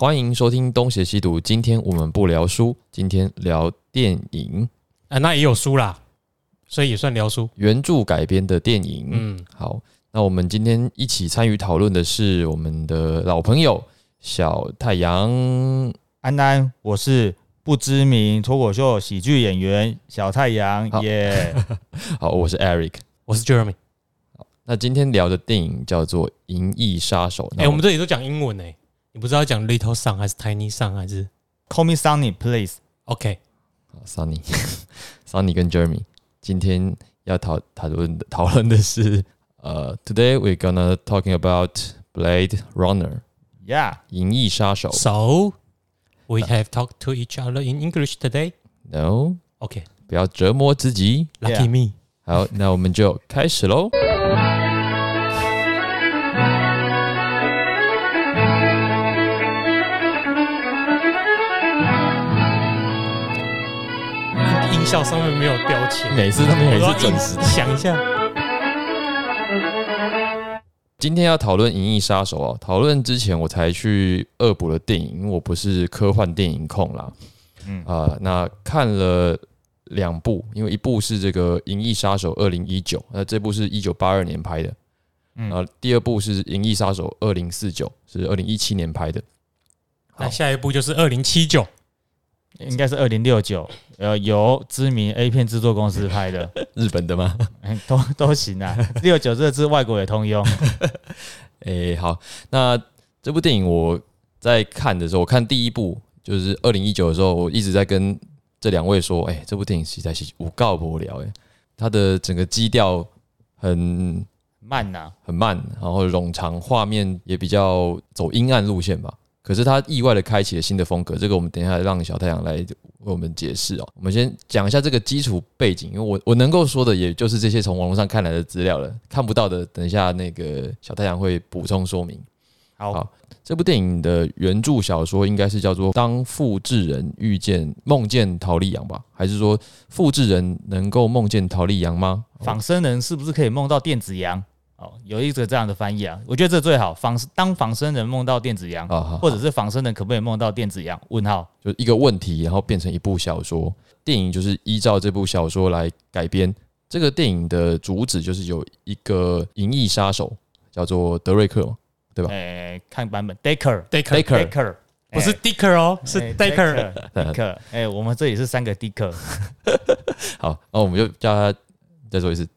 欢迎收听《东邪西毒》。今天我们不聊书，今天聊电影啊，那也有书啦，所以也算聊书。原著改编的电影。嗯，好，那我们今天一起参与讨论的是我们的老朋友小太阳。安安，我是不知名脱口秀喜剧演员小太阳好耶。好，我是 Eric。我是 Jeremy。那今天聊的电影叫做《银翼杀手》。哎、我们这里都讲英文哎、你不知道讲 Little Sun 还是 Tiny Sun 还是 Call me Sunny, please。 OK？好 Sunny、Sunny 跟 Jeremy 今天要讨讨论的讨论的是，呃，Today we're gonna talking about Blade Runner， Yeah，银翼杀手。 So we have talked to each other in English today. No， OK, 不要折磨自己。 lucky Yeah. me. 好，那我们就开始喽。 音效上面没有标签，每次他们也是准时的。想一下。今天要讨论《银翼杀手》哦，讨论之前我才去恶补了电影，因为我不是科幻电影控啦。嗯嗯啊、那看了两部，因为一部是这个《银翼杀手》二零一九，那这部是一九八二年拍的，嗯啊，第二部是《银翼杀手》二零四九，是二零一七年拍的。那下一步就是二零七九，应该是二零六九，呃，由知名 A 片制作公司拍的，日本的吗？哎都 都行啊。六九这个字外国也通用。诶、好，那这部电影我在看的时候，我看第一部就是二零一九的时候，我一直在跟这两位说，哎、这部电影实在是无告不聊，哎，它的整个基调很慢呐、很慢，然后冗长，画面也比较走阴暗路线吧。可是他意外的开启了新的风格，这个我们等一下让小太阳来为我们解释哦。我们先讲一下这个基础背景，因为我我能够说的也就是这些从网络上看来的资料了，看不到的，等一下那个小太阳会补充说明。好，好这部电影的原著小说应该是叫做《当复制人遇见梦见陶丽阳》吧？还是说复制人能够梦见陶丽阳吗？仿生人是不是可以梦到电子羊？哦，有一个这样的翻译啊，我觉得这最好。仿当仿生人梦到电子羊，或者是仿生人可不可以梦到电子羊？问号。就一个问题，然后变成一部小说。电影就是依照这部小说来改编。这个电影的主旨就是有一个银翼杀手，叫做德瑞克嘛，对吧哎、看版本 Decker 不是 Dicker 哦，是哎 Decker。Decker，哎、我们这里是三个 Decker 好，那我们就叫他再说一次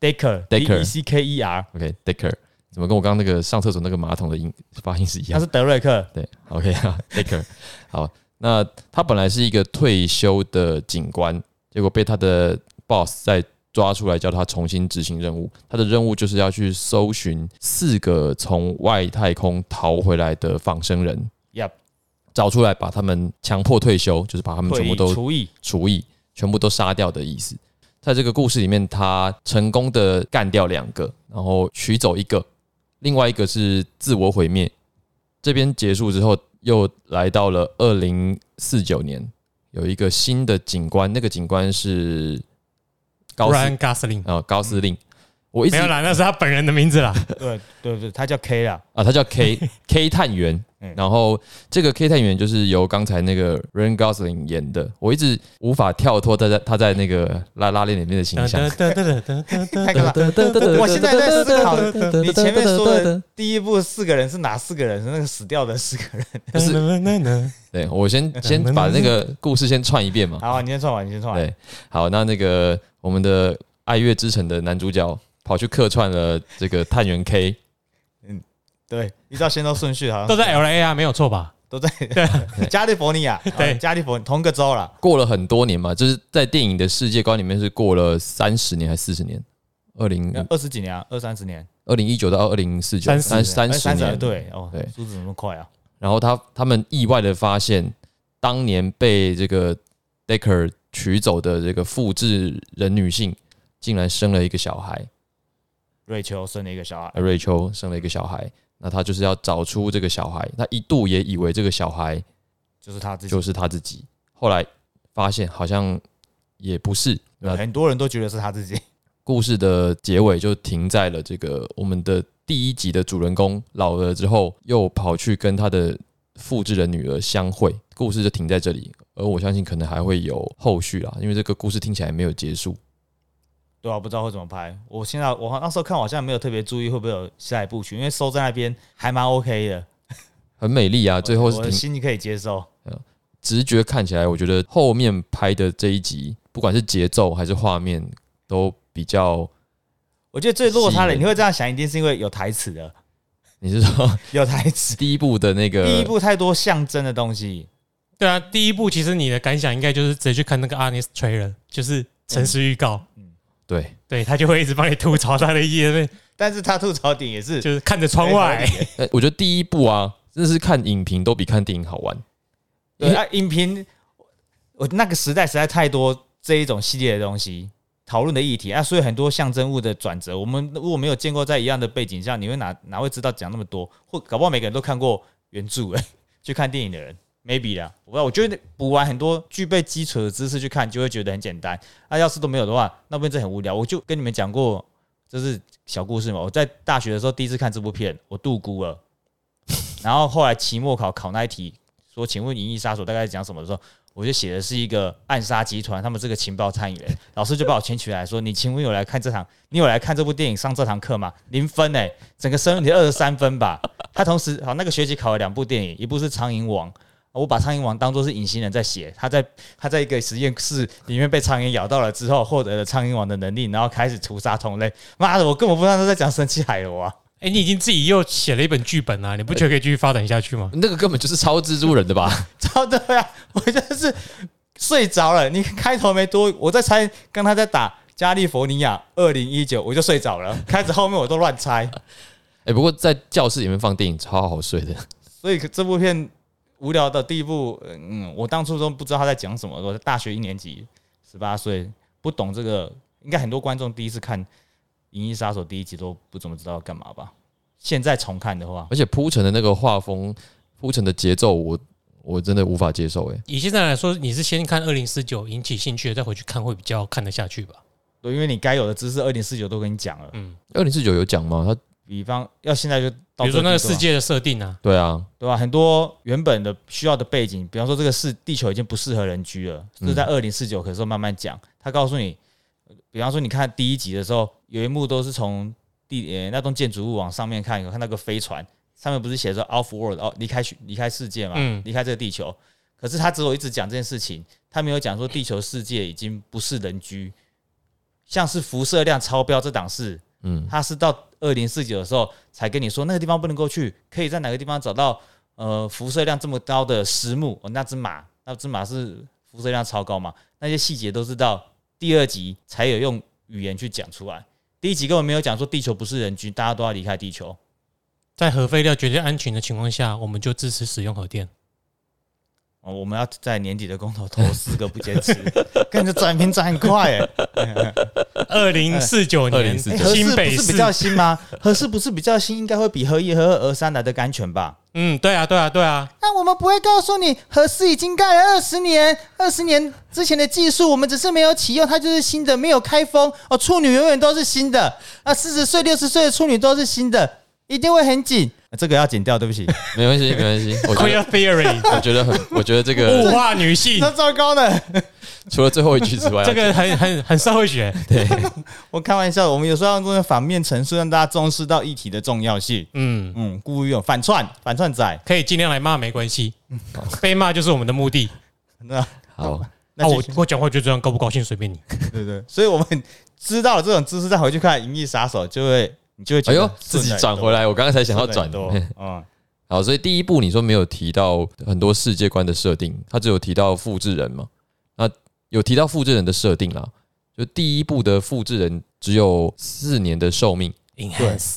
Decker D E C K E R，，OK，Decker，怎么跟我刚刚那个上厕所那个马桶的音发音是一样？他？是德瑞克，对，OK 啊，Baker，好，那他本来是一个退休的警官，结果被他的 boss 再抓出来，叫他重新执行任务。他的任务就是要去搜寻四个从外太空逃回来的仿生人，Yep，找出来，把他们强迫退休，就是把他们全部都除以，除以，全部都杀掉的意思。在这个故事里面，他成功的干掉两个，然后取走一个，另外一个是自我毁灭。这边结束之后，又来到了二零四九年，有一个新的警官，那个警官是高斯 Ryan Gosling 啊、高司令。我一直没有啦，那是他本人的名字啦。对对对，他叫 K 啦，啊，他叫 K K 探员嗯，然后这个 K 探员就是由刚才那个 Ryan Gosling 演的，我一直无法跳脱他在他在那个拉拉链里面的形象。噔噔噔噔噔噔太可怕。我现在在思考，你前面说的第一部四个人是哪四个人？是那个死掉的四个人。不是噔噔噔对我先先把那个故事先串一遍嘛。好，你先串完，你先串完。对，好，那那个我们的《爱乐之城》的男主角跑去客串了这个探员 K，嗯对，依照先后顺序，好像都在 L A 啊，没有错吧？都在 加利福尼亚，对哦加利福同个州啦。过了很多年嘛，就是在电影的世界观里面是过了三十年还是四十年？二零二十几年啊，二三十年，二零一九到二零四九，30三三哎十年。对哦，对数字怎么那么快啊？然后他他们意外的发现，当年被这个 Decker 取走的这个复制人女性，竟然生了一个小孩，瑞秋生了一个小孩，瑞秋生了一个小孩。那他就是要找出这个小孩，他一度也以为这个小孩就是他自己。就是他自己，后来发现好像也不是。那很多人都觉得是他自己。故事的结尾就停在了这个我们的第一集的主人公老了之后，又跑去跟他的复制人女儿相会，故事就停在这里。而我相信可能还会有后续啦，因为这个故事听起来没有结束。对啊，不知道会怎么拍。我现在我那时候看，好像没有特别注意会不会有下一部曲，因为收在那边还蛮 OK 的，很美丽啊，最后是我的心里可以接受。直觉看起来，我觉得后面拍的这一集，不管是节奏还是画面，都比较。我觉得最落差的，你会这样想，一定是因为有台词的，你是说 有台词。第一部的那个？第一部太多象征的东西，对啊，第一部其实你的感想应该就是直接去看那个 Honest Trailer，就是诚实预告，对，对他就会一直帮你吐槽他的页面，但是他吐槽点也是就是看着窗外。呃我觉得第一部啊，真的是看影评都比看电影好玩。对啊，影评，我那个时代实在太多这一种系列的东西讨论的议题啊，所以很多象征物的转折，我们如果没有见过在一样的背景下，你会哪哪会知道讲那么多？或搞不好每个人都看过原著，哎，去看电影的人 maybe 啦，我不知道，我觉得补完很多具备基础的知识去看，就会觉得很简单。那、要是都没有的话，那边真很无聊。我就跟你们讲过，这是小故事嘛。我在大学的时候第一次看这部片，我度孤了，然后后来期末考考那一题。说，请问《银翼杀手》大概讲什么的时候，我就写的是一个暗杀集团，他们这个情报参与人，老师就把我牵起来说：“你请问有来看这堂？你有来看这部电影上这堂课吗？”零分哎、整个生你二十三分吧。他同时好那个学期考了两部电影，一部是《苍蝇王》，我把《苍蝇王》当做是隐形人在写，他在他在一个实验室里面被苍蝇咬到了之后，获得了苍蝇王的能力，然后开始屠杀同类。妈的，我根本不知道他在讲神奇海螺啊！哎、你已经自己又写了一本剧本啊，你不觉得可以继续发展下去吗？那个根本就是超蜘蛛人的吧？超对啊！我真的是睡着了。你开头没多，我在猜，刚他在打加利福尼亚二零一九，我就睡着了。开始后面我都乱猜，哎、不过在教室里面放电影超好睡的。所以这部片无聊的地步，嗯，我当初都不知道他在讲什么。我大学一年级，十八岁，不懂这个，应该很多观众第一次看《银翼杀手》第一集都不怎么知道要干嘛吧？现在重看的话，而且铺陈的那个画风、铺陈的节奏，我我真的无法接受。哎，以现在来说，你是先看二零四九引起兴趣，再回去看会比较看得下去吧？对，因为你该有的知识，二零四九都跟你讲了。嗯，二零四九有讲吗？他比方要现在就到比如说那个世界的设定啊，对啊，对吧？很多原本的需要的背景，比方说这个是地球已经不适合人居了，嗯是在二零四九，可是慢慢讲。他告诉你，比方说你看第一集的时候，有一幕都是从地呃那栋建筑物往上面看，有看那个飞船，上面不是写着 off world 哦，离开离开世界嘛，嗯离开这个地球。可是他只有一直讲这件事情，他没有讲说地球世界已经不是人居，像是辐射量超标这档事，嗯，他是到二零四九的时候才跟你说那个地方不能够去，可以在哪个地方找到呃辐射量这么高的石木？哦，那只马，那只马是辐射量超高嘛？那些细节都是到第二集才有用语言去讲出来，第一集根本没有讲说地球不是人居，大家都要离开地球。在核废料绝对安全的情况下，我们就支持使用核电。哦，我们要在年底的公投投四个不坚持，跟着转平转很快哎、二零四九年欸合适新北是比较新吗？合适不是比较新，应该会比合一、合二、合三来的安全吧？嗯，对啊，对啊，对啊，那我们不会告诉你，核四已经盖了二十年，二十年之前的技术，我们只是没有启用，它就是新的，没有开封哦。处女永远都是新的，啊，四十岁、六十岁的处女都是新的，一定会很紧。这个要剪掉，对不起。没关系，没关系。我觉 Queer 得 Theory 我觉得很，我觉得这物个化女性，糟糕的，除了最后一句之外，这个很很很社会学。对我开玩笑，我们有时候要用反面陈述，让大家重视到议题的重要性。嗯，嗯，故意用反串，反串仔。可以尽量来骂没关系，被骂就是我们的目的。那好，啊，那就我我讲话就这样，高不高兴随便你。对对，所以我们知道了这种知识，再回去看《银翼杀手》，就会你就会觉得哎呦，自己转回来，我刚刚才想要转顺很多 嗯，好，所以第一部你说没有提到很多世界观的设定，他只有提到复制人嘛？那有提到复制人的设定啦，就第一部的复制人只有四年的寿命，Enhance。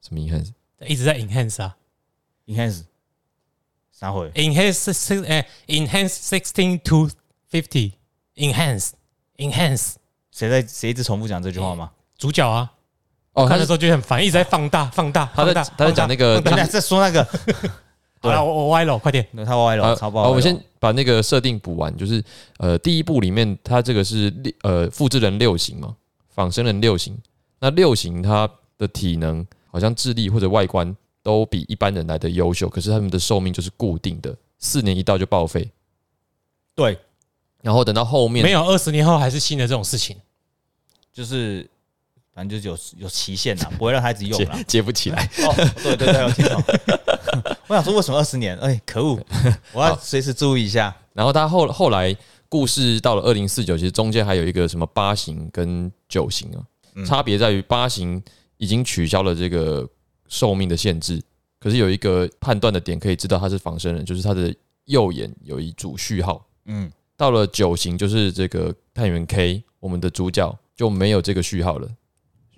什么遗憾？一直在 enhance 啊。你看是啥回？，enhance six 哎，enhance sixteen to fifty enhance enhance 谁在谁一直重复讲这句话吗？主角啊，哦，看的时候就很烦，一直在放大放大他在放大。他在讲那个等下再说那个，好了，我我歪了，快点。对他歪了，超爆好，我们先把那个设定补完，就是呃，第一部里面它这个是六呃复制人六型嘛，仿生人六型。那六型他的体能好像智力或者外观都比一般人来的优秀，可是他们的寿命就是固定的，四年一到就报废，对，然后等到后面没有二十年后还是新的这种事情。就是反正就是有有期限的，不会让孩子用接啦。接不起来。哦，对对对，我听懂。我想说为什么二十年？哎，可恶！我要随时注意一下。然后他后后来故事到了二零四九，其实中间还有一个什么八型跟九型啊，嗯差别在于八型已经取消了这个寿命的限制，可是有一个判断的点可以知道他是仿生人，就是他的右眼有一组序号。嗯，到了九型，就是这个探员 K，我们的主角就没有这个序号了，嗯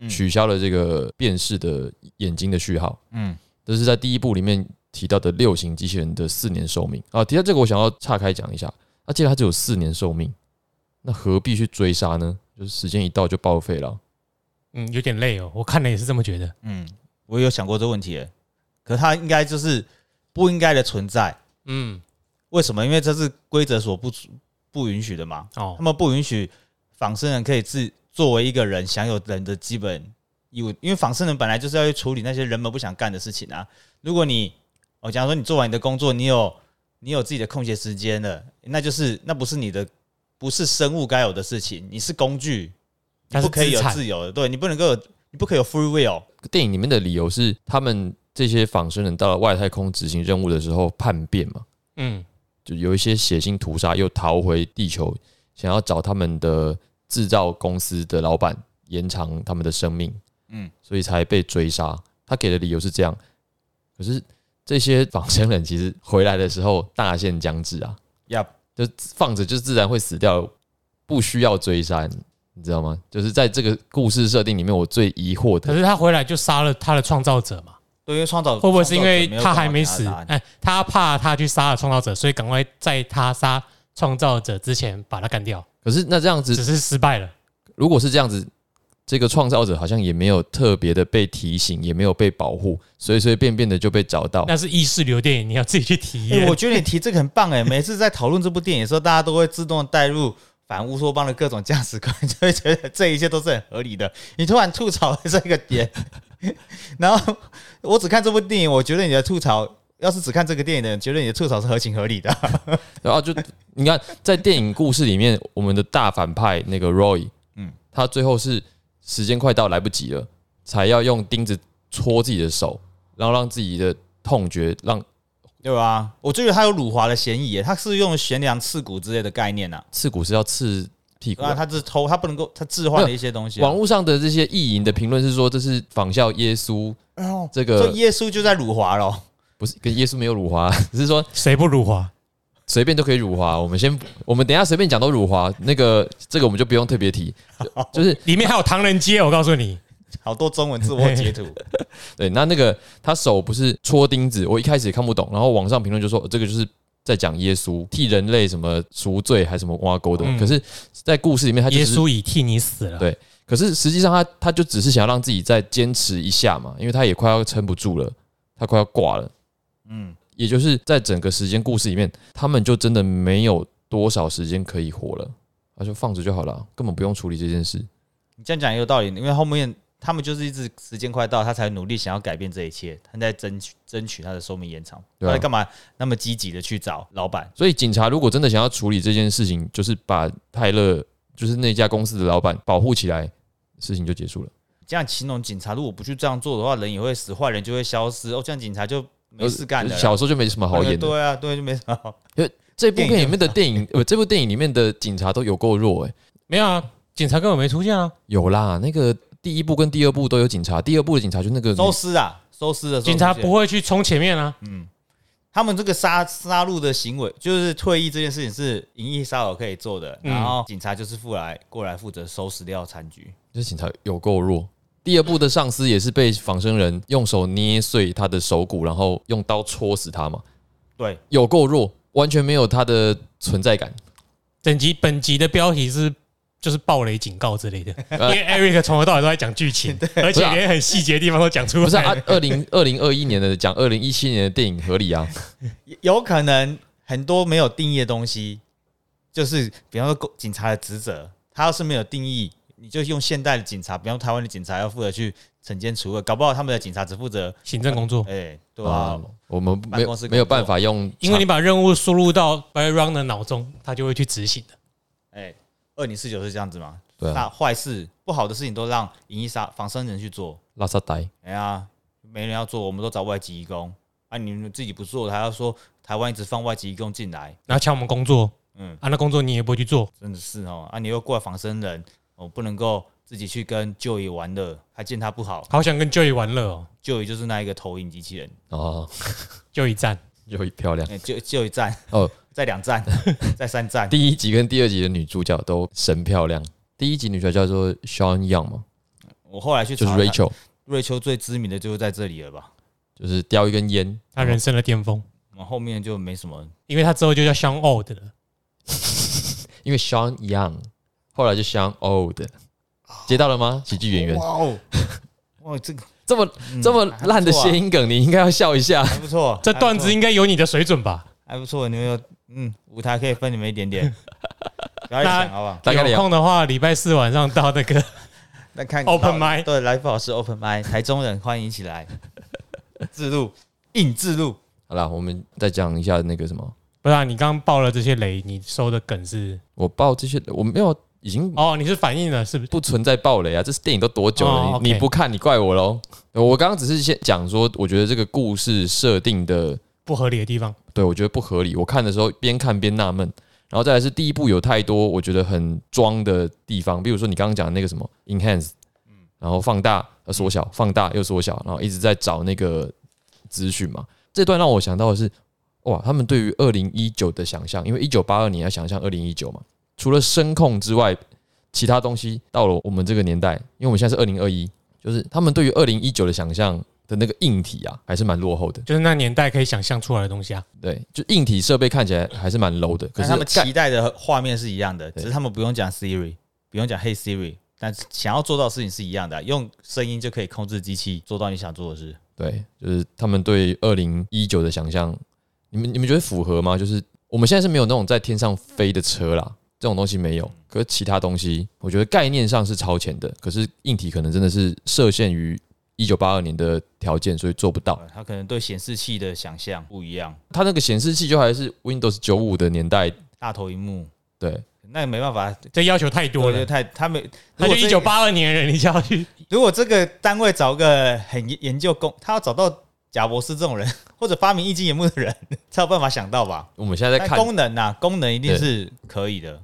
取消了这个辨识的眼睛的序号。嗯，这是在第一部里面提到的六型机器人的四年寿命啊。提到这个，我想要岔开讲一下。那既然它只有四年寿命，那何必去追杀呢？就是时间一到就报废了。嗯，有点累哦，我看了也是这么觉得。嗯，我有想过这个问题，可它应该就是不应该的存在。嗯，为什么？因为这是规则所不不允许的嘛。哦他，们不允许仿生人可以自作为一个人享有人的基本义务，因为仿生人本来就是要去处理那些人们不想干的事情啊。如果你，我假如说你做完你的工作，你有你有自己的空闲时间了，那就是那不是你的，不是生物该有的事情，你是工具，它是不可以有自由的，对你不能够有，你不可以有 free will。电影里面的理由是，他们这些仿生人到了外太空执行任务的时候叛变嘛，嗯，就有一些血腥屠杀，又逃回地球，想要找他们的制造公司的老板延长他们的生命，嗯，所以才被追杀。他给的理由是这样，可是这些仿生人其实回来的时候大限将至啊，呀，就放着就自然会死掉，不需要追杀，你知道吗？就是在这个故事设定里面，我最疑惑的，可是他回来就杀了他的创造者嘛？对，因为创造会不会是因为他还没死？哎，他怕他去杀了创造者，所以赶快在他杀创造者之前把他干掉，可是那这样子只是失败了。如果是这样子，这个创造者好像也没有特别的被提醒，也没有被保护，随随便便的就被找到。那是意识流电影，你要自己去体哎、验。我觉得你提这个很棒哎、每次在讨论这部电影的时候，大家都会自动带入反乌托邦的各种价值观，就会觉得这一切都是很合理的。你突然吐槽这个点，然后我只看这部电影，我觉得你的吐槽，要是只看这个电影的人，觉得你的吐槽是合情合理的。然后就你看，在电影故事里面，我们的大反派那个 Roy，嗯嗯，他最后是时间快到来不及了，才要用钉子戳自己的手，然后让自己的痛觉让对吧？我觉得他有辱华的嫌疑耶，他是用悬梁刺骨之类的概念呐、刺骨是要刺屁股啊，啊。他是偷，他不能够，他置换了一些东西、啊。网络上的这些意淫的评论是说，这是仿效耶稣，哦，这个耶稣就在辱华咯。不是跟耶稣没有辱华，只是说谁不辱华？随便都可以辱华。我们先，我们等一下随便讲都辱华，那个这个我们就不用特别提，就就是里面还有唐人街，我告诉你，好多中文字我截图，对，那那个他手不是戳钉子，我一开始也看不懂，然后网上评论就说、呃这个就是在讲耶稣替人类什么赎罪还是什么挖沟的，嗯。可是，在故事里面他就耶，稣已替你死了。对。可是实际上他他就只是想要让自己再坚持一下嘛，因为他也快要撑不住了，他快要挂了，嗯，也就是在整个时间故事里面，他们就真的没有多少时间可以活了，他就放着就好了，根本不用处理这件事。你这样讲也有道理，因为后面他们就是一直时间快到，他才努力想要改变这一切，他在争取争取他的寿命延长。他在干嘛那么积极的去找老板？所以警察如果真的想要处理这件事情，就是把泰勒，就是那家公司的老板保护起来，事情就结束了。这样形容警察，如果不去这样做的话，人也会死，坏人就会消失。哦，这样警察就没事干的。小时候就没什么好演的。对啊，对，就没什么好。这部片里面的电影，呃，这部电影里面的警察都有够弱哎、没有啊，警察根本没出现啊。有啦，那个第一部跟第二部都有警察，第二部的警察就那个收尸啊，收尸的时候警察不会去冲前面啊。嗯他们这个杀杀戮的行为，就是退役这件事情是银翼杀手可以做的，嗯然后警察就是负来过来负责收拾掉残局。这警察有够弱。第二部的上司也是被仿生人用手捏碎他的手骨，然后用刀戳死他嘛，对，有够弱，完全没有他的存在感。整集本集的标题是就是暴雷警告之类的，因为 Eric 从头到尾都在讲剧情，而且连很细节的地方都讲出来。不是啊，二 零二零二一年的讲二零一七年的电影合理啊。有可能很多没有定义的东西，就是比方说警察的职责，他要是没有定义，你就用现代的警察，比方台湾的警察要负责去惩奸除恶，搞不好他们的警察只负责，行政工作，哎，对啊，我们没有办公室没有办法用，因为你把任务输入到 By Run 的脑中，他就会去执行的。哎，二零四九是这样子嘛？对啊，那坏事不好的事情都让银翼杀仿生人去做，拉萨呆，哎呀，没人要做，我们都找外籍义工，啊，你们自己不做，还要说台湾一直放外籍义工进来，然后抢我们工作，嗯，啊，那工作你也不会去做，真的是哦，啊，你又过来仿生人，哦，不能够自己去跟就医玩乐，还见他不好，好想跟 Joey 玩乐哦，就医就是那一个投影机器人，哦，，Joey 站，就漂亮。哎就就一站，哦。在两站，在三站，第一集跟第二集的女主角都神漂亮。第一集女主角叫做 Sean Young 嘛，我后来去就是查了 Rachel，瑞秋最知名的就是在这里了吧？就是叼一根烟，他人生的巅峰，我们后面就没什么，因为他之后就叫 Sean Old 了。因为 Sean Young，后来就 Sean Old，接到了吗？喜剧演员。哇哦，哇，这个。这么嗯这么烂的谐音梗，你应该要笑一下。还不错，这段子应该有你的水准吧？还不错，你们有嗯，舞台可以分你们一点点，不要再想好不好？大概聊有空的话，礼拜四晚上到那个那看 Open mic 对，来福老师 Open m i 台中人欢迎一起来，自录硬自录，好啦，我们再讲一下那个什么，不是啊？你刚刚爆了这些雷，你收的梗是？我爆这些我没有，已经哦，你是反应了是不是？不存在暴雷啊！这是电影都多久了？哦你不看，你怪我喽。我刚刚只是先讲说，我觉得这个故事设定的不合理的地方，对我觉得不合理。我看的时候边看边纳闷，然后再来是第一部有太多我觉得很装的地方，比如说你刚刚讲的那个什么 enhance，然后放大呃缩小，放大又缩小，然后一直在找那个资讯嘛。这段让我想到的是，哇，他们对于二零一九的想象，因为一九八二年要想象二零一九嘛，除了声控之外，其他东西到了我们这个年代，因为我们现在是二零二一，就是他们对于二零一九的想象的那个硬体啊，还是蛮落后的。就是那年代可以想象出来的东西啊。对，就硬体设备看起来还是蛮 low 的，可是他们期待的画面是一样的，只是他们不用讲 Siri，不用讲 Hey Siri，但是想要做到的事情是一样的，用声音就可以控制机器做到你想做的事。对，就是他们对二零一九的想象，你们你们觉得符合吗？就是我们现在是没有那种在天上飞的车啦，这种东西没有。可是其他东西，我觉得概念上是超前的，可是硬体可能真的是设限于一九八二年的条件，所以做不到。呃他可能对显示器的想象不一样，他那个显示器就还是 Windows 九五的年代，大头荧幕，对，那也没办法，这要求太多了。我觉得太他们他就一九如果这八二年人，你就要去如果这个单位找个很研研究工，他要找到贾博士这种人，或者发明液晶荧幕的人，才有办法想到吧？我们现在在看，功能呐、功能一定是可以的，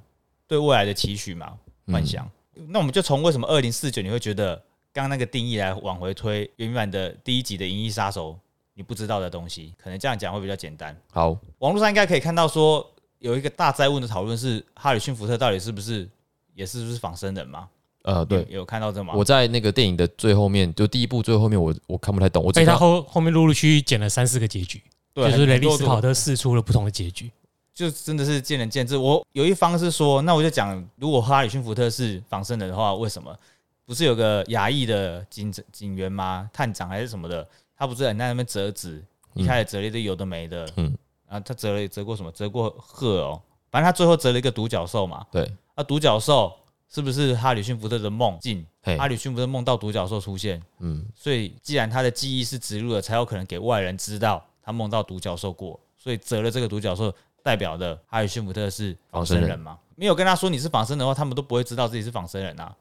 对未来的期许嘛，幻想。那我们就从为什么二零四九你会觉得刚刚那个定义来往回推原版的第一集的《银翼杀手》，你不知道的东西，可能这样讲会比较简单。好，网络上应该可以看到说有一个大灾问的讨论是哈里逊福特到底是不是也是不是仿生人嘛？呃，对，有有看到这吗？我在那个电影的最后面，就第一部最后面我，我看不太懂，我只所以他看后后面陆陆续续剪了三四个结局，对就是雷利斯考特试出了不同的结局。就真的是见仁见智。我有一方是说，那我就讲，如果哈里逊福特是仿生人的话，为什么不是有个亚裔的警警员吗？探长还是什么的？他不是很在那边折纸，一开始折了一堆有的没的，嗯嗯，啊，他折了折过什么？折过鹤哦，反正他最后折了一个独角兽嘛。对，啊，独角兽是不是哈里逊福特的梦境？哈里逊福特梦到独角兽出现，嗯，所以既然他的记忆是植入了，才有可能给外人知道他梦到独角兽过，所以折了这个独角兽，代表的哈里逊福特是仿生人嘛？没有跟他说你是仿生人的话，他们都不会知道自己是仿生人啊。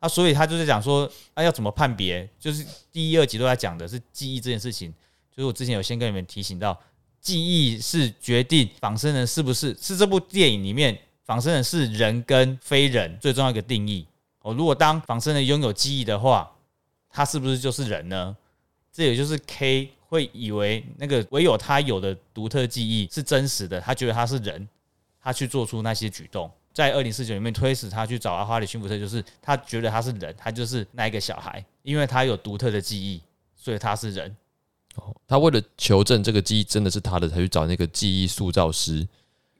啊，所以他就是讲说，啊，要怎么判别？就是第一、二集都在讲的是记忆这件事情。就是我之前有先跟你们提醒到，记忆是决定仿生人是不是是这部电影里面仿生人是人跟非人最重要一个定义。哦，如果当仿生人拥有记忆的话，他是不是就是人呢？这也就是 K 会以为那个唯有他有的独特记忆是真实的，他觉得他是人，他去做出那些举动。在二零四九里面推使他去找阿花里逊福特，就是他觉得他是人，他就是那一个小孩，因为他有独特的记忆，所以他是人。哦，他为了求证这个记忆真的是他的，才去找那个记忆塑造师。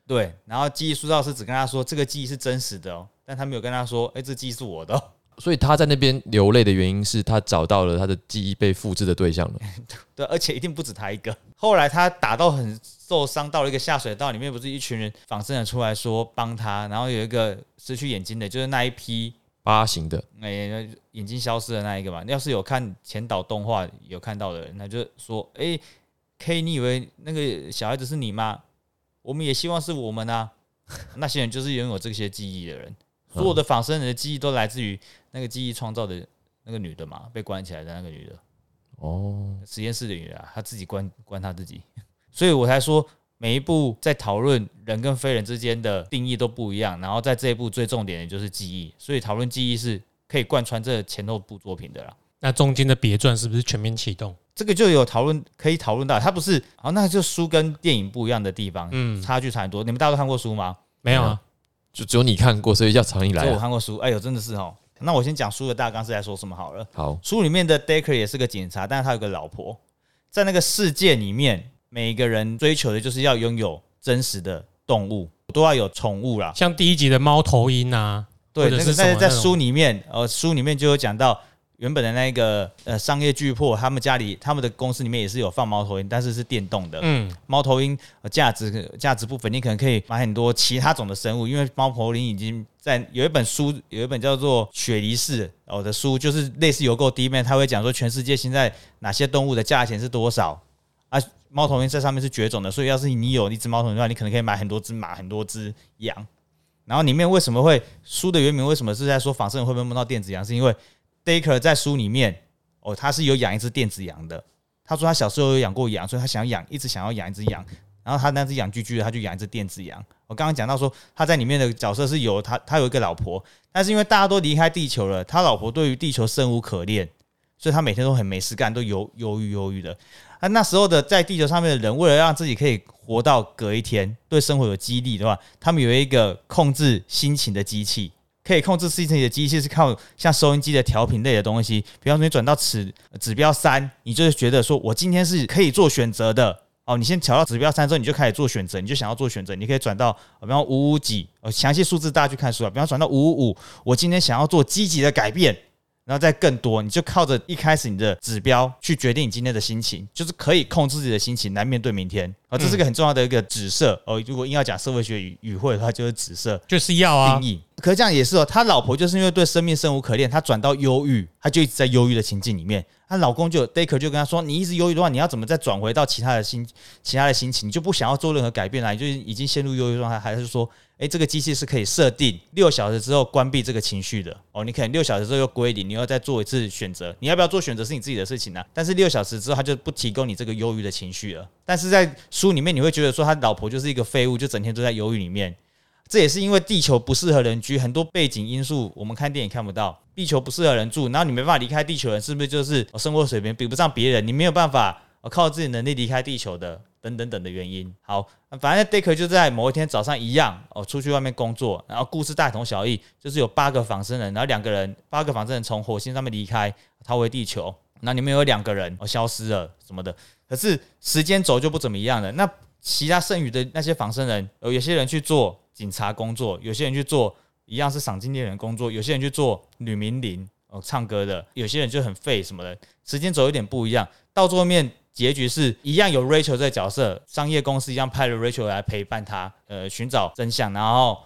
对，然后记忆塑造师只跟他说这个记忆是真实的哦，但他没有跟他说，哎、这记忆是我的、哦。所以他在那边流泪的原因是他找到了他的记忆被复制的对象了。对，而且一定不止他一个。后来他打到很受伤，到了一个下水道里面，不是一群人仿生人出来说帮他，然后有一个失去眼睛的，就是那一批八型的，哎、那眼睛消失的那一个嘛。要是有看前导动画有看到的人，那就说：“哎、k 你以为那个小孩子是你吗？我们也希望是我们啊。”那些人就是拥有这些记忆的人，所有的仿生人的记忆都来自于那个记忆创造的那个女的嘛，被关起来的那个女的。哦，实验室的女的啊，她自己关 关她自己，所以我才说每一部在讨论人跟非人之间的定义都不一样，然后在这一部最重点的就是记忆，所以讨论记忆是可以贯穿这前后部作品的啦。那中间的别传是不是全面启动？这个就有讨论可以讨论到，它不是啊，那就书跟电影不一样的地方，嗯，差距差很多。你们大家都看过书吗？没有啊，就只有你看过，所以叫常你所以我来啊。看过书，哎呦，真的是哦。那我先讲书的大纲是在说什么好了。好，书里面的 Decker 也是个警察，但是他有个老婆。在那个世界里面，每个人追求的就是要拥有真实的动物，都要有宠物啦。像第一集的猫头鹰啊，对，那个但是在书里面，呃，书里面就有讲到原本的那个呃商业巨破，他们家里他们的公司里面也是有放猫头鹰，但是是电动的。嗯，猫头鹰呃价值价值部分，你可能可以买很多其他种的生物，因为猫头鹰已经在有一本书，有一本叫做《雪梨市》哦的书，就是类似邮购第一面，他会讲说全世界现在哪些动物的价钱是多少啊？猫头鹰在上面是绝种的，所以要是你有一只猫头鹰的话，你可能可以买很多只马、很多只羊。然后里面为什么会书的原名为什么是在说仿生人会不会梦到电子羊？是因为 Dacre 在书里面哦，他是有养一只电子羊的。他说他小时候有养过羊，所以他想养，一直想要养一只羊。然后他那只养居居的，他就养一只电子羊。我刚刚讲到说他在里面的角色是有他，他有一个老婆，但是因为大家都离开地球了，他老婆对于地球生无可恋，所以他每天都很没事干，都忧忧郁忧郁的。啊，那时候的在地球上面的人，为了让自己可以活到隔一天，对生活有激励的话，他们有一个控制心情的机器。可以控制吸尘器的机器是靠像收音机的调频类的东西，比方说你转到指指标三，你就是觉得说我今天是可以做选择的哦。你先调到指标三之后，你就开始做选择，你就想要做选择，你可以转到比方五五几，呃，详细数字大家去看书啊。比方转到五五五，我今天想要做积极的改变，然后再更多，你就靠着一开始你的指标去决定你今天的心情，就是可以控制自己的心情来面对明天啊。这是个很重要的一个指示哦。如果硬要讲社会学语语汇的话，就是紫色。就是要啊定，义。可是这样也是哦，他老婆就是因为对生命生无可恋，他转到忧郁，他就一直在忧郁的情境里面。她老公就 Daker 就跟他说：“你一直忧郁的话，你要怎么再转回到其他的心、其他的心情？你就不想要做任何改变了，你就已经陷入忧郁状态，还是说，诶，这个机器是可以设定六小时之后关闭这个情绪的哦？你可能六小时之后又归零，你要再做一次选择，你要不要做选择是你自己的事情啊。但是六小时之后，他就不提供你这个忧郁的情绪了。但是在书里面，你会觉得说他老婆就是一个废物，就整天都在忧郁里面。这也是因为地球不适合人居，很多背景因素我们看电影看不到。地球不适合人住，然后你没办法离开地球人，是不是就是生活水平比不上别人？你没有办法靠自己能力离开地球的，等等等的原因。好，反正 Dick 就在某一天早上一样哦，出去外面工作，然后故事大同小异，就是有八个仿生人，然后两个人八个仿生人从火星上面离开，逃回地球，那里面有两个人哦消失了什么的，可是时间轴就不怎么一样了。那其他剩余的那些仿生人，呃，有些人去做警察工作，有些人去做一样是赏金猎人工作，有些人去做女名伶哦唱歌的，有些人就很废什么的，时间轴有点不一样。到最后面结局是一样有 Rachel 这个角色，商业公司一样派了 Rachel 来陪伴他，呃，寻找真相，然后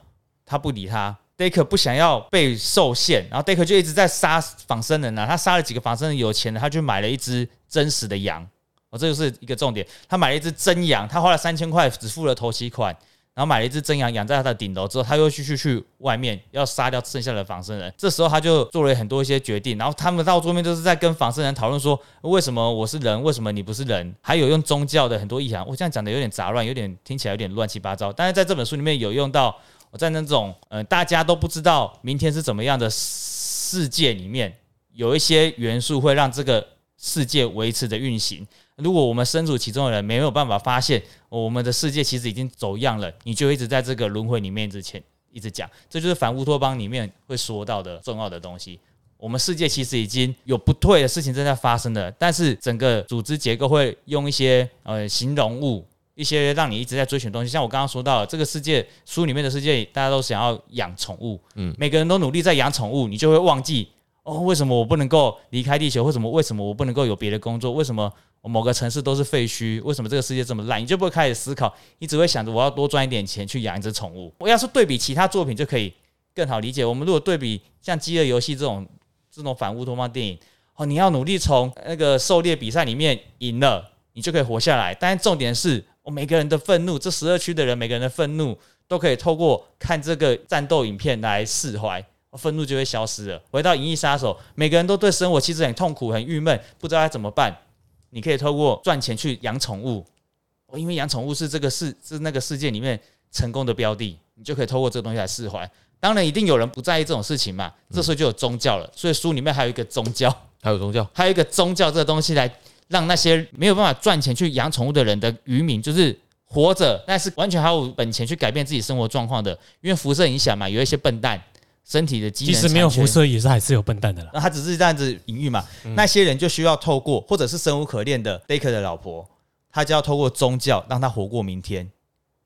他不理他。Dake 不想要被受限，然后 Dake 就一直在杀仿生人啊，他杀了几个仿生人，有钱的他去买了一只真实的羊。哦，这就是一个重点。他买了一只真羊，他花了三千块，只付了头期款，然后买了一只真羊养在他的顶楼之后，他又去去去外面要杀掉剩下的仿生人。这时候他就做了很多一些决定，然后他们到桌面都是在跟仿生人讨论说，为什么我是人，为什么你不是人？还有用宗教的很多意涵。我这样讲的有点杂乱，有点听起来有点乱七八糟。但是在这本书里面有用到，我在那种呃大家都不知道明天是怎么样的世界里面，有一些元素会让这个世界维持着运行。如果我们身处其中的人没有办法发现我们的世界其实已经走样了，你就一直在这个轮回里面之前一直讲，这就是反乌托邦里面会说到的重要的东西。我们世界其实已经有不退的事情正在发生的，但是整个组织结构会用一些呃形容物，一些让你一直在追寻的东西。像我刚刚说到的，这个世界书里面的世界，大家都想要养宠物，嗯，每个人都努力在养宠物，你就会忘记哦，为什么我不能够离开地球？为什么为什么我不能够有别的工作？为什么我某个城市都是废墟？为什么这个世界这么烂？你就不会开始思考，你只会想着我要多赚一点钱去养一只宠物。我要是对比其他作品，就可以更好理解。我们如果对比像《饥饿游戏》这种这种反乌托邦电影，哦，你要努力从那个狩猎比赛里面赢了，你就可以活下来。但重点是，我每个人的愤怒，这十二区的人每个人的愤怒，都可以透过看这个战斗影片来释怀，愤怒就会消失了。回到《银翼杀手》，每个人都对生活其实很痛苦、很郁闷，不知道该怎么办。你可以透过赚钱去养宠物，哦，因为养宠物是这个世是那个世界里面成功的标的，你就可以透过这个东西来释怀。当然，一定有人不在意这种事情嘛，这时候就有宗教了。所以书里面还有一个宗教，还有宗教，还有一个宗教这个东西来让那些没有办法赚钱去养宠物的人的渔民，就是活着，但是完全还有本钱去改变自己生活状况的，因为辐射影响嘛，有一些笨蛋身体的机能其实没有辐射也是还是有笨蛋的啦。那他只是这样子隐喻嘛，那些人就需要透过，或者是生无可恋的 Daker 的老婆，他就要透过宗教让他活过明天。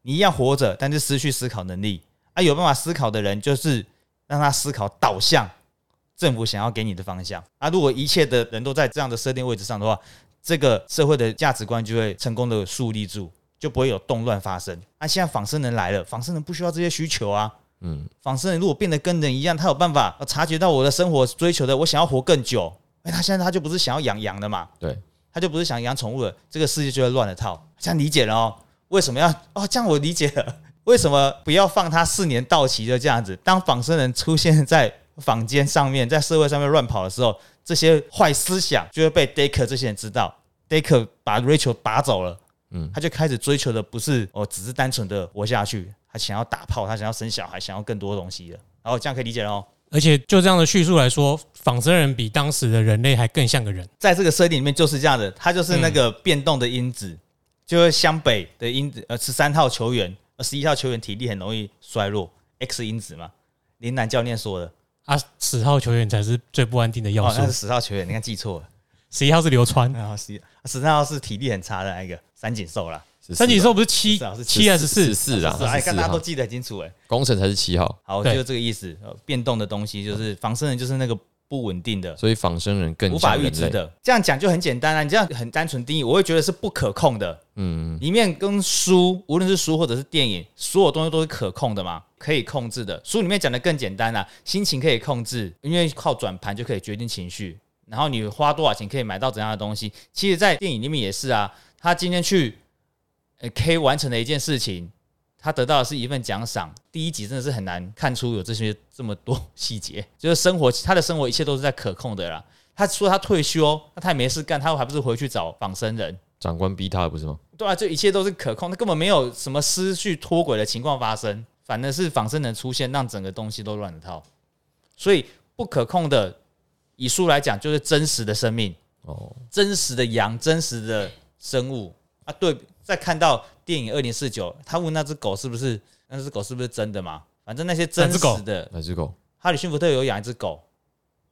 你一样活着，但是失去思考能力啊。有办法思考的人，就是让他思考导向政府想要给你的方向啊。如果一切的人都在这样的设定位置上的话，这个社会的价值观就会成功的树立住，就不会有动乱发生。啊，现在仿生人来了，仿生人不需要这些需求啊。嗯，仿生人如果变得跟人一样，他有办法呃察觉到我的生活追求的，我想要活更久。哎，他现在他就不是想要养羊的嘛，对，他就不是想养宠物了，这个世界就会乱了套。这样理解了哦？为什么要哦？这样我理解了，为什么不要放他四年到期就这样子？当仿生人出现在坊间上面，在社会上面乱跑的时候，这些坏思想就会被 Daker 这些人知道。Daker 把 Rachel 拔走了，嗯他就开始追求的不是哦，只是单纯的活下去，他想要打炮，他想要生小孩，想要更多东西了。然后这样可以理解了哦。而且就这样的叙述来说，仿生人比当时的人类还更像个人。在这个设定里面就是这样的，他就是那个变动的因子，就是湘北的因子，呃，十三号球员，呃，十一号球员体力很容易衰弱，X 因子嘛，林南教练说的。啊，十号球员才是最不安定的要哦，素那，是十号球员，你看记错了。十一号是流川，然后十十三号是体力很差的那一个三井寿啦，三井寿不是七14号是七还是四？四啦，是哎，十四号看大家都，记得很清楚哎。工程才是七号，好，对就这个意思。呃变动的东西就是仿生人，就是那个不稳定的，所以仿生人更无法。预知的。这样讲就很简单啊，你这样很单纯定义，我会觉得是不可控的。嗯，里面跟书，无论是书或者是电影，所有东西都是可控的嘛，可以控制的。书里面讲的更简单啦、心情可以控制，因为靠转盘就可以决定情绪。然后你花多少钱可以买到怎样的东西？其实，在电影里面也是啊。他今天去呃 K 完成了一件事情，他得到的是一份奖赏。第一集真的是很难看出有这些这么多 细节，就是生活他的生活一切都是在可控的啦。他说他退休，那他也没事干，他还不是回去找仿生人？长官逼他的不是吗？对啊，这一切都是可控，他根本没有什么失去脱轨的情况发生，反而是仿生人出现，让整个东西都乱了套。所以不可控的，以书来讲，就是真实的生命、哦，真实的羊、真实的生物啊。对，再看到电影二零四九，他问那只狗是不是那只狗是不是真的嘛？反正那些真实的，那只狗哈里逊福特有养一只狗，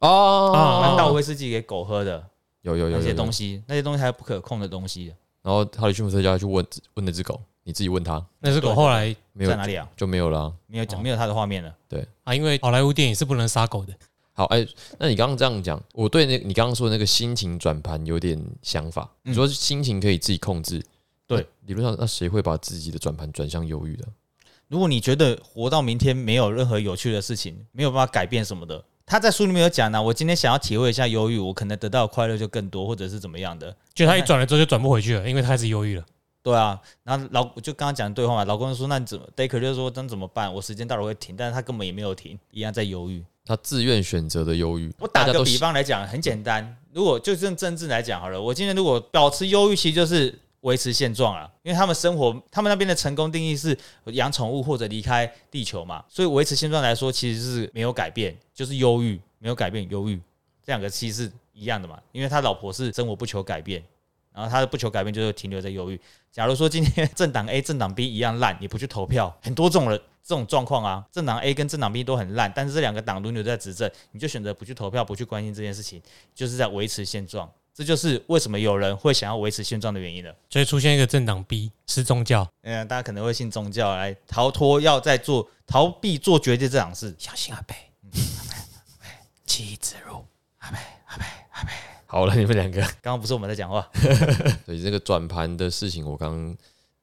哦啊他倒威士忌给狗喝的有有有那些东西。那些东西还有不可控的东西，然后哈里逊福特就要去问问那只狗，你自己问他，那只狗后来没有在哪里啊？就没有了啊。没有讲，没有他的画面了。对啊，因为好莱坞电影是不能杀狗的，好，哎、那你刚刚这样讲，我对那你刚刚说的那个心情转盘有点想法。嗯你说心情可以自己控制，对理论上，那谁会把自己的转盘转向忧郁的？如果你觉得活到明天没有任何有趣的事情，没有办法改变什么的，他在书里面有讲呢、我今天想要体会一下忧郁，我可能得到的快乐就更多，或者是怎么样的。就他一转了之后就转不回去了，因为他开始忧郁了。对啊，然后老就刚刚讲的对话嘛，老公就说那你怎么 Daker 就说那怎么办？我时间到了会停，但是他根本也没有停，一样在忧郁。他自愿选择的忧郁。我打个比方来讲，很简单，如果就用政治来讲好了，我今天如果保持忧郁，其实就是维持现状啊，因为他们生活，他们那边的成功定义是养宠物或者离开地球嘛，所以维持现状来说，其实是没有改变，就是忧郁，没有改变，忧郁，这两个其实是一样的嘛，因为他老婆是生活不求改变，然后他的不求改变就是停留在忧郁。假如说今天 政党 A、政党 B 一样烂，你不去投票，很多种人这种状况啊，政党 A 跟政党 B 都很烂，但是这两个党轮流在执政，你就选择不去投票，不去关心这件事情，就是在维持现状。这就是为什么有人会想要维持现状的原因了。所以出现一个政党 B 是宗教，嗯，大家可能会信宗教来逃脱，要在做逃避做决定这档事。小心阿贝，记忆植入，好了，你们两个，刚刚不是我们在讲话，对这个转盘的事情，我刚刚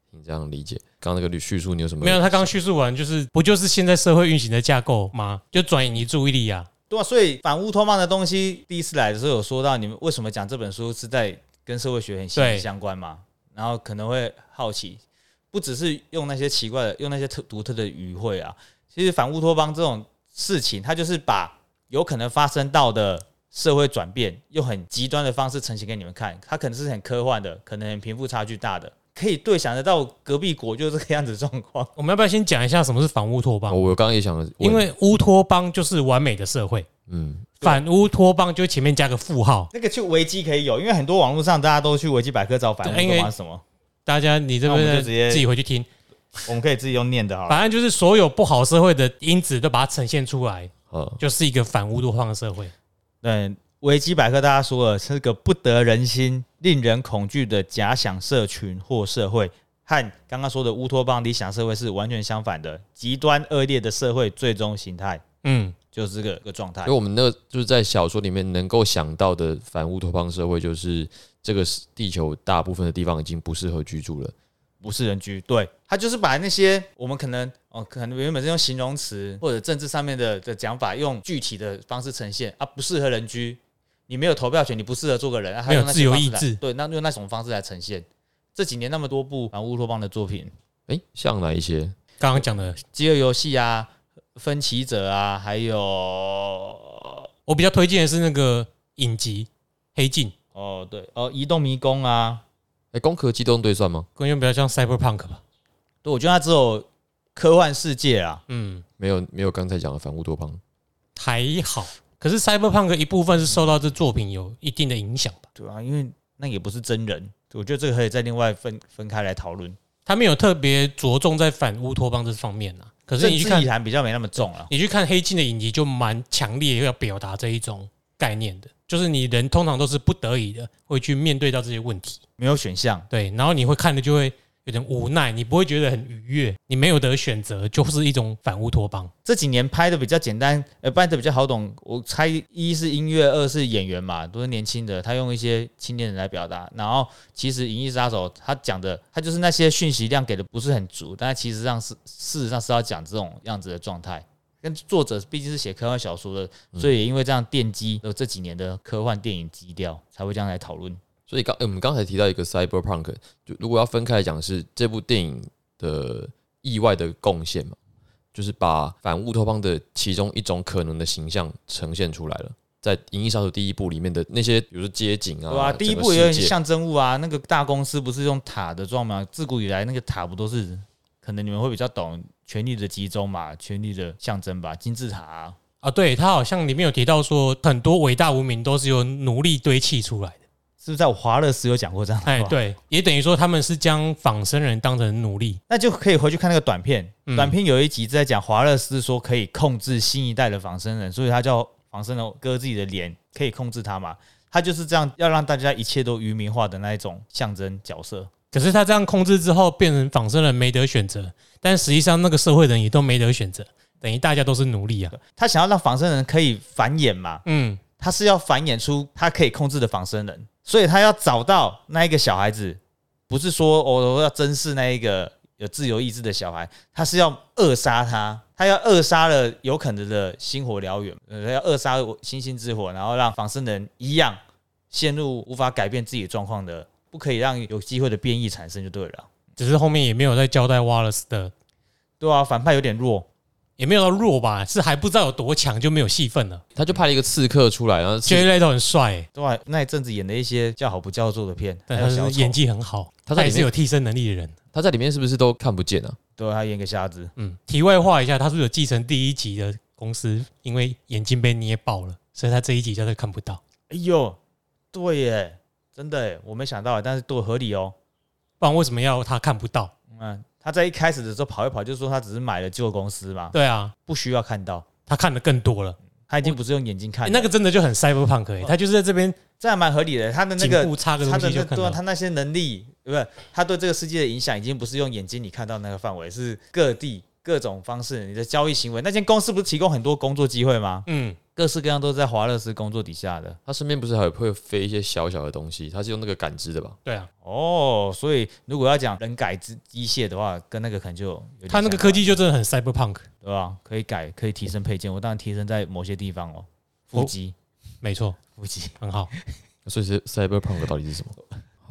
你这样理解？刚刚那个叙述，你有什么？没有，他刚刚叙述完就是不就是现在社会运行的架构吗？就转移你注意力啊。对啊，所以反乌托邦的东西第一次来的时候有说到，你们为什么讲这本书是在跟社会学很息息相关嘛？然后可能会好奇，不只是用那些奇怪的、用那些特独特的语汇啊，其实反乌托邦这种事情，它就是把有可能发生到的社会转变，用很极端的方式呈现给你们看。它可能是很科幻的，可能贫富差距大的。可以对想得到隔壁国就是这个样子状况。我们要不要先讲一下什么是反乌托邦？我刚刚也想，因为乌托邦就是完美的社会，嗯，反乌托邦就前面加个负号。那个去维基可以有，因为很多网络上大家都去维基百科找反乌托邦什么。大家你这边就直接自己回去听，我们可以自己用念的好。反正就是所有不好社会的因子都把它呈现出来，就是一个反乌托邦的社会。对。维基百科大家说了是个不得人心、令人恐惧的假想社群或社会，和刚刚说的乌托邦理想社会是完全相反的，极端恶劣的社会最终形态。嗯，就是这个个状态。因为我们那就是在小说里面能够想到的反乌托邦社会，就是这个地球大部分的地方已经不适合居住了，不是人居。对，他就是把那些我们可能哦，可能原本是用形容词或者政治上面的的讲法，用具体的方式呈现啊，不适合人居。你没有投票权，你不适合做个人，没有自由意志。对，那用那种方式来呈现。这几年那么多部反乌托邦的作品，哎，像哪一些？刚刚讲的《饥饿游戏》啊，《分歧者》啊，还有我比较推荐的是那个影集《黑镜》。哦，对，哦，《移动迷宫》啊，哎，《攻壳机动队》算吗？感觉比较像 Cyberpunk 吧？对，我觉得它只有科幻世界啊，嗯，没有没有刚才讲的反乌托邦，还好。可是 Cyberpunk 一部分是受到这作品有一定的影响吧？对啊，因为那也不是真人，我觉得这个可以再另外分分开来讨论。他没有特别着重在反乌托邦这方面啊。可是你去看，比较没那么重啊。你去看黑镜的影集，就蛮强烈要表达这一种概念的，就是你人通常都是不得已的会去面对到这些问题，没有选项。对，然后你会看的就会。有点无奈，你不会觉得很愉悦，你没有得选择，就是一种反乌托邦。这几年拍的比较简单，呃，拍的比较好懂。我猜一是音乐，二是演员嘛，都是年轻的，他用一些青年人来表达。然后其实《银翼杀手》他讲的，他就是那些讯息量给的不是很足，但其实上是事实上是要讲这种样子的状态。跟作者毕竟是写科幻小说的，所以也因为这样奠基了这几年的科幻电影基调，才会这样来讨论。所以刚我们刚才提到一个 cyberpunk，就如果要分开来讲，是这部电影的意外的贡献嘛，就是把反乌托邦的其中一种可能的形象呈现出来了。在《银翼杀手》第一部里面的那些，比如说街景啊，对啊，第一部有点象征物啊，那个大公司不是用塔的状吗？自古以来那个塔不都是？可能你们会比较懂权力的集中嘛，权力的象征吧，金字塔啊，对，它好像里面有提到说，很多伟大文明都是由奴隶堆砌出来的。是不是在华勒斯有讲过这样？哎，对，也等于说他们是将仿生人当成奴隶，那就可以回去看那个短片。短片有一集在讲华勒斯说可以控制新一代的仿生人，所以他叫仿生人割自己的脸，可以控制他嘛？他就是这样要让大家一切都愚民化的那一种象征角色。可是他这样控制之后，变成仿生人没得选择，但实际上那个社会人也都没得选择，等于大家都是奴隶啊。他想要让仿生人可以繁衍嘛？嗯，他是要繁衍出他可以控制的仿生人。所以他要找到那一个小孩子，不是说我我要珍视那一个有自由意志的小孩，他是要扼杀他，他要扼杀了有可能的星火燎原，呃，要扼杀星星之火，然后让仿生人一样陷入无法改变自己状况的，不可以让有机会的变异产生就对了。只是后面也没有再交代 Wallace 的，对啊，反派有点弱。也没有到弱吧，是还不知道有多强就没有戏份了。他就派了一个刺客出来，然后 J 类都很帅，对，那一阵子演的一些叫好不叫座的片，但他是演技很好，他也是有替身能力的人。他在里面是不是都看不见啊？对，他演个瞎子。嗯，题外话一下，他是不是有继承第一集的公司？因为眼睛被捏爆了，所以他这一集叫做看不到。哎呦，对耶，真的，我没想到，但是都合理哦。不然为什么要他看不到？嗯。他在一开始的时候跑一跑，就是说他只是买了旧公司嘛。对啊，不需要看到，他看的更多了。他已经不是用眼睛看，那个真的就很 cyberpunk，他就是在这边，这样蛮合理的。他的那个他的对他那些能力，不是他对这个世界的影响，已经不是用眼睛你看到那个范围，是各地各种方式，你的交易行为，那间公司不是提供很多工作机会吗？嗯，各式各样都是在华勒斯工作底下的。他身边不是还会飞一些小小的东西？他是用那个感知的吧？对啊，哦，所以如果要讲人改之机械的话，跟那个可能就有点它那个科技就真的很 cyberpunk，对吧？可以改，可以提升配件，我当然提升在某些地方哦，腹肌，没错，腹肌。很好。所以是 Cyberpunk 到底是什么？